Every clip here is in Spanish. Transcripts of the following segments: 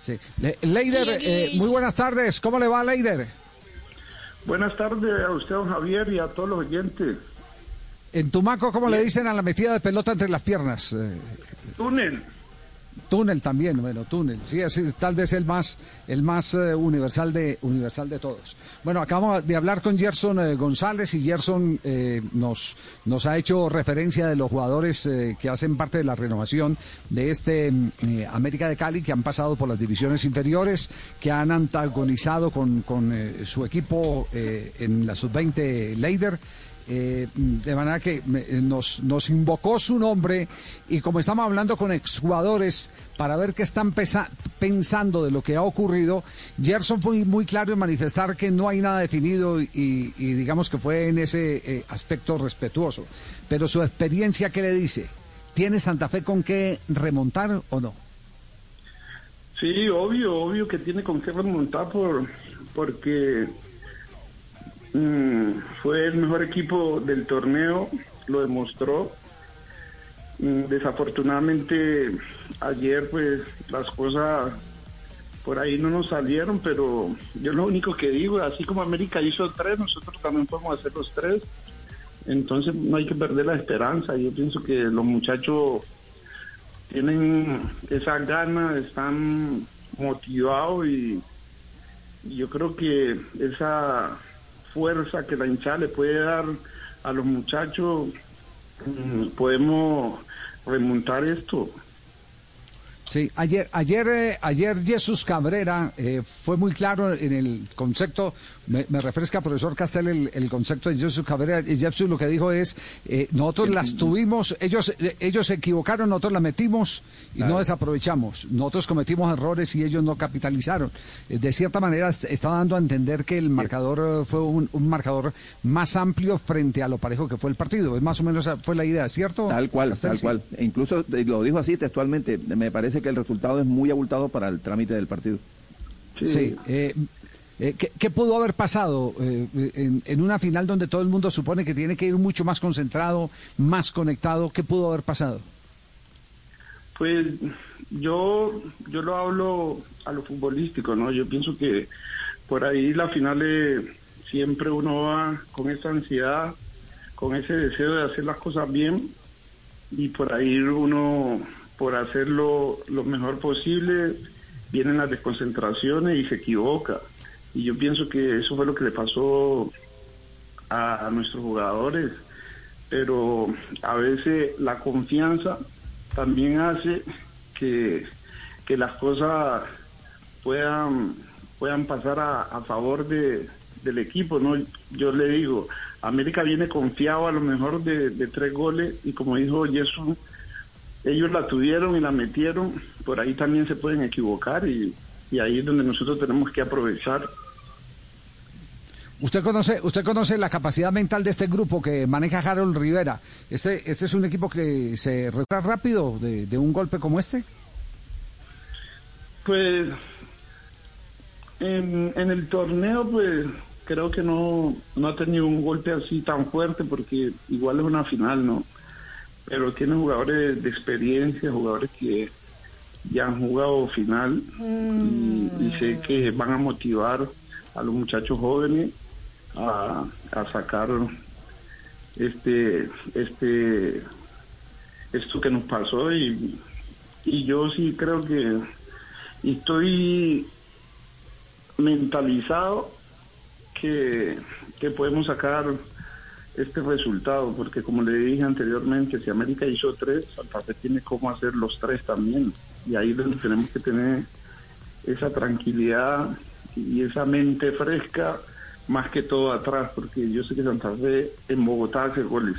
Sí. Leider, eh, muy buenas tardes. ¿Cómo le va, Leider? Buenas tardes a usted, don Javier, y a todos los oyentes. En Tumaco, ¿cómo le dicen a la metida de pelota entre las piernas? Eh, Túnel. Túnel también, bueno, túnel. Sí, es tal vez el más, el más eh, universal de universal de todos. Bueno, acabamos de hablar con Gerson eh, González y Gerson eh, nos nos ha hecho referencia de los jugadores que hacen parte de la renovación de este América de Cali, que han pasado por las divisiones inferiores, que han antagonizado con, con su equipo en la sub-20 Leider eh, de manera que eh, nos, nos invocó su nombre y como estamos hablando con exjugadores para ver qué están pensando de lo que ha ocurrido, Gerson fue muy claro en manifestar que no hay nada definido y, digamos que fue en ese eh, aspecto respetuoso. Pero su experiencia, ¿qué le dice? ¿Tiene Santa Fe con qué remontar o no? Sí, obvio, obvio que tiene con qué remontar por, porque Mm, fue el mejor equipo del torneo, lo demostró. Mm, desafortunadamente ayer pues las cosas por ahí no nos salieron, pero yo lo único que digo, así como América hizo tres, nosotros también podemos hacer los tres. Entonces no hay que perder la esperanza. Yo pienso que los muchachos tienen esa gana, están motivados y yo creo que esa fuerza que la hinchada le puede dar a los muchachos, mm, podemos remontar esto. Sí, ayer, ayer, eh, ayer Jesús Cabrera eh, fue muy claro en el concepto, me, refresca profesor Castel el, concepto de Jesús Cabrera, y Jesús lo que dijo es, eh, nosotros las tuvimos, ellos, ellos se equivocaron, nosotros las metimos y no desaprovechamos, nosotros cometimos errores y ellos no capitalizaron. de cierta manera estaba dando a entender que el marcador fue un, marcador más amplio frente a lo parejo que fue el partido, es más o menos fue la idea, ¿cierto? Tal cual, tal cual, e incluso lo dijo así textualmente, me parece que el resultado es muy abultado para el trámite del partido. Sí. Eh, eh, ¿qué, pudo haber pasado eh, en, una final donde todo el mundo supone que tiene que ir mucho más concentrado, más conectado? ¿Qué pudo haber pasado? Pues yo, yo lo hablo a lo futbolístico, ¿no? Yo pienso que por ahí la final siempre uno va con esa ansiedad, con ese deseo de hacer las cosas bien y por ahí uno por hacerlo lo mejor posible, vienen las desconcentraciones y se equivoca. Y yo pienso que eso fue lo que le pasó a, nuestros jugadores. Pero a veces la confianza también hace que, las cosas puedan, puedan pasar a, favor de, del equipo. ¿no? Yo le digo, América viene confiado a lo mejor de, de tres goles y como dijo Jesús, ellos la tuvieron y la metieron, por ahí también se pueden equivocar y, ahí es donde nosotros tenemos que aprovechar. Usted conoce, usted conoce la capacidad mental de este grupo que maneja Harold Rivera. ¿Este, este es un equipo que se recupera rápido de, un golpe como este? Pues en, en, el torneo, pues creo que no, no ha tenido un golpe así tan fuerte porque igual es una final, ¿no? Pero tiene jugadores de experiencia, jugadores que ya han jugado final y, sé que van a motivar a los muchachos jóvenes a, sacar este este esto que nos pasó y, y yo sí creo que estoy mentalizado que, que podemos sacar este resultado, porque como le dije anteriormente, si América hizo tres, Santa Fe tiene cómo hacer los tres también. Y ahí tenemos que tener esa tranquilidad y esa mente fresca, más que todo atrás, porque yo sé que Santa Fe en Bogotá hace goles.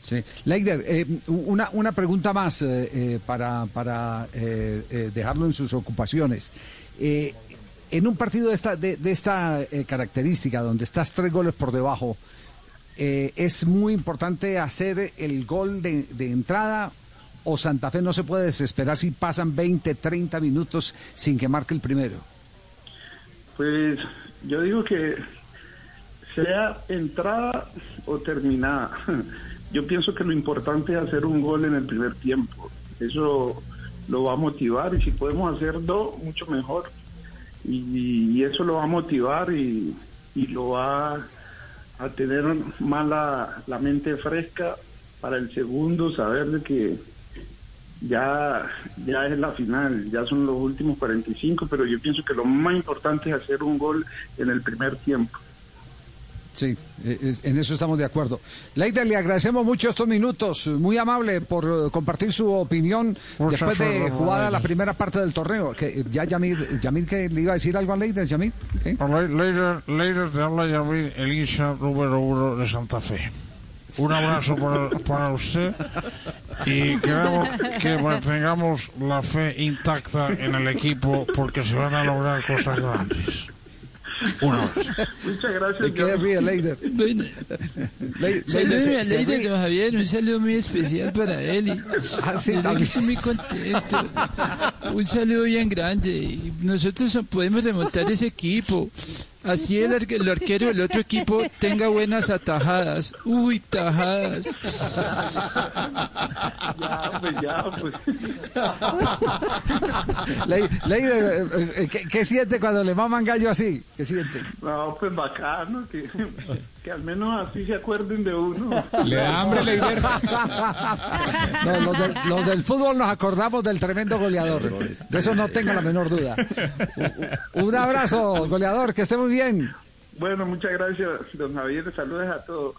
Sí. Leider, eh, una, una pregunta más eh, eh, para, para dejarlo en sus ocupaciones. en un partido de esta, de, de esta característica, donde estás tres goles por debajo, eh, es muy importante hacer el gol de, entrada o Santa Fe no se puede desesperar si pasan 20, 30 minutos sin que marque el primero? Pues yo digo que sea entrada o terminada. Yo pienso que lo importante es hacer un gol en el primer tiempo. Eso lo va a motivar y si podemos hacer dos, mucho mejor. Y, eso lo va a motivar y, lo va a tener más la, la mente fresca para el segundo, saber de que ya, ya es la final, ya son los últimos 45, pero yo pienso que lo más importante es hacer un gol en el primer tiempo. Sí, e, en eso estamos de acuerdo. Leida, le agradecemos mucho estos minutos, muy amable por eh, compartir su opinión después de jugada la primera parte del torneo. Que eh, ya Yamil, Yamil que le iba a decir algo a Leida, Yamil. Leida, Leida, te habla Yamil, el hincha número uno de Santa Fe. Un abrazo para, para usted y queremos que mantengamos la fe intacta en el equipo porque se van a lograr cosas grandes. Una Muchas gracias. ríe, Leider? Bueno, saludos a Leider, don Javier, un saludo muy especial para él. Y, ah, sí, que estoy muy contento. Un saludo bien grande. Y nosotros podemos remontar ese equipo. Así el, el, arquero del otro equipo tenga buenas atajadas. Uy, tajadas. Ya, pues ya, pues. ¿qué, ¿qué, siente cuando le maman gallo así? ¿Qué siente? No, pues bacano, que, que al menos así se acuerden de uno. Le da hambre, Leider. no, los, del, los del fútbol nos acordamos del tremendo goleador. De eso no tenga la menor duda. Un abrazo, goleador, que esté muy bien. Bueno, muchas gracias, don Javier. Saludos a todos.